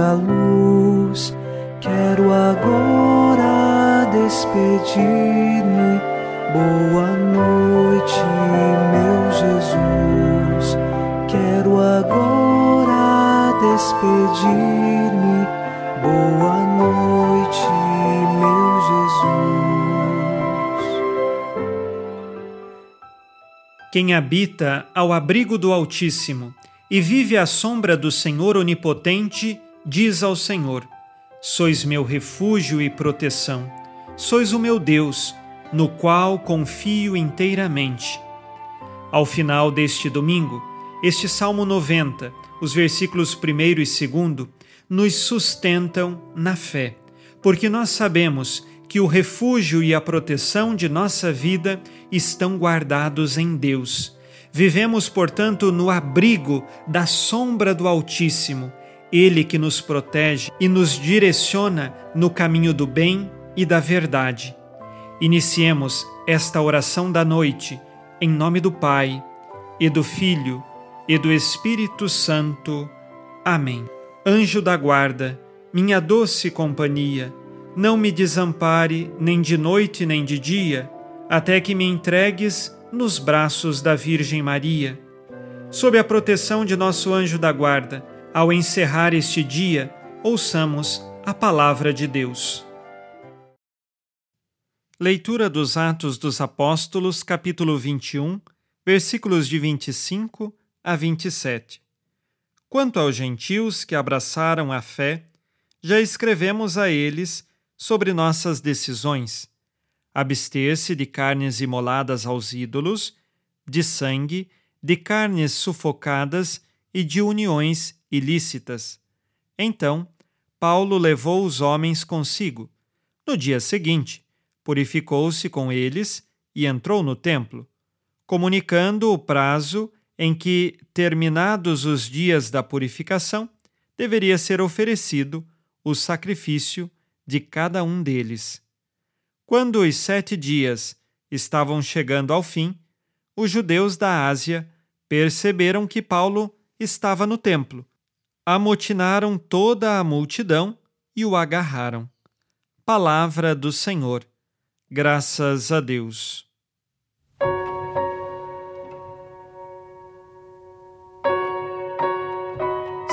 a luz. Quero agora despedir-me. Boa noite, meu Jesus. Quero agora despedir-me. Boa noite, meu Jesus. Quem habita ao abrigo do Altíssimo e vive à sombra do Senhor Onipotente, diz ao Senhor: Sois meu refúgio e proteção, sois o meu Deus, no qual confio inteiramente. Ao final deste domingo, este Salmo 90, os versículos 1 e 2, nos sustentam na fé, porque nós sabemos que o refúgio e a proteção de nossa vida estão guardados em Deus Vivemos, portanto, no abrigo da sombra do Altíssimo, Ele que nos protege e nos direciona no caminho do bem e da verdade. Iniciemos esta oração da noite, em nome do Pai, e do Filho, e do Espírito Santo. Amém. Anjo da guarda, minha doce companhia, não me desampare nem de noite nem de dia, até que me entregues nos braços da Virgem Maria. Sob a proteção de nosso anjo da guarda, ao encerrar este dia, ouçamos a palavra de Deus. Leitura dos Atos dos Apóstolos, capítulo 21, versículos de 25 a 27. Quanto aos gentios que abraçaram a fé, já escrevemos a eles sobre nossas decisões abster-se de carnes imoladas aos ídolos, de sangue, de carnes sufocadas e de uniões ilícitas. Então, Paulo levou os homens consigo. No dia seguinte, purificou-se com eles e entrou no templo, comunicando o prazo em que, terminados os dias da purificação, deveria ser oferecido o sacrifício de cada um deles. Quando os sete dias estavam chegando ao fim, os judeus da Ásia perceberam que Paulo estava no templo. Amotinaram toda a multidão e o agarraram. Palavra do Senhor. Graças a Deus.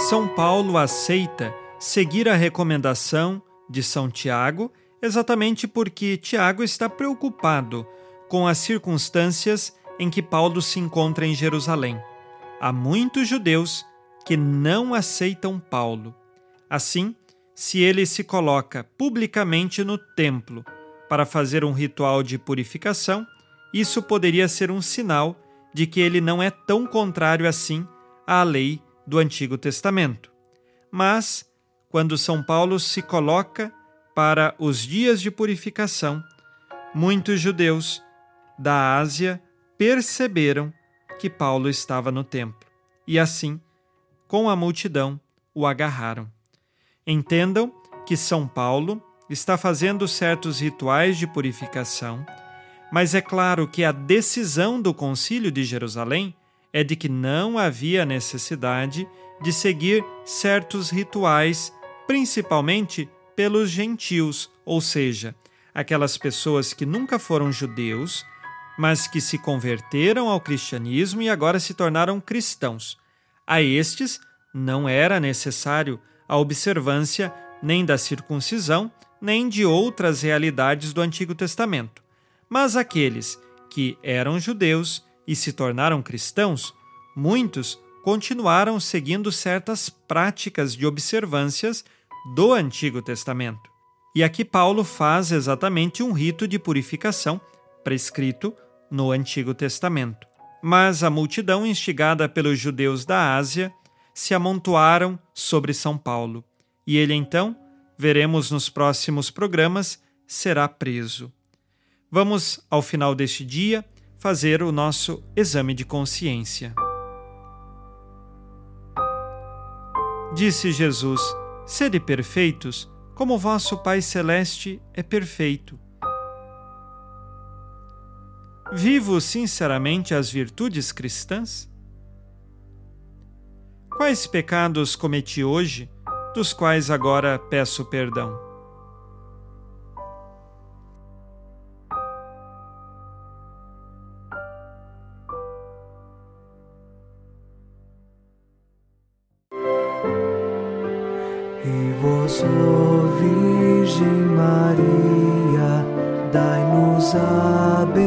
São Paulo aceita seguir a recomendação de São Tiago exatamente porque Tiago está preocupado com as circunstâncias em que Paulo se encontra em Jerusalém. Há muitos judeus que não aceitam Paulo. Assim, se ele se coloca publicamente no templo para fazer um ritual de purificação, isso poderia ser um sinal de que ele não é tão contrário assim à lei do Antigo Testamento. Mas, quando São Paulo se coloca para os dias de purificação, muitos judeus da Ásia perceberam que Paulo estava no templo e assim, com a multidão, o agarraram. Entendam que São Paulo está fazendo certos rituais de purificação, mas é claro que a decisão do Concílio de Jerusalém é de que não havia necessidade de seguir certos rituais, principalmente pelos gentios, ou seja, aquelas pessoas que nunca foram judeus, mas que se converteram ao cristianismo e agora se tornaram cristãos. A estes não era necessário a observância nem da circuncisão, nem de outras realidades do Antigo Testamento. Mas aqueles que eram judeus e se tornaram cristãos, muitos continuaram seguindo certas práticas de observâncias do Antigo Testamento. E aqui Paulo faz exatamente um rito de purificação prescrito no Antigo Testamento. Mas a multidão, instigada pelos judeus da Ásia, se amontoaram sobre São Paulo. E ele então, veremos nos próximos programas, será preso. Vamos, ao final deste dia, fazer o nosso exame de consciência. Disse Jesus: Sede perfeitos, como vosso Pai Celeste é perfeito. Vivo sinceramente as virtudes cristãs? Quais pecados cometi hoje, dos quais agora peço perdão? E vós, Virgem Maria, dai-nos a benção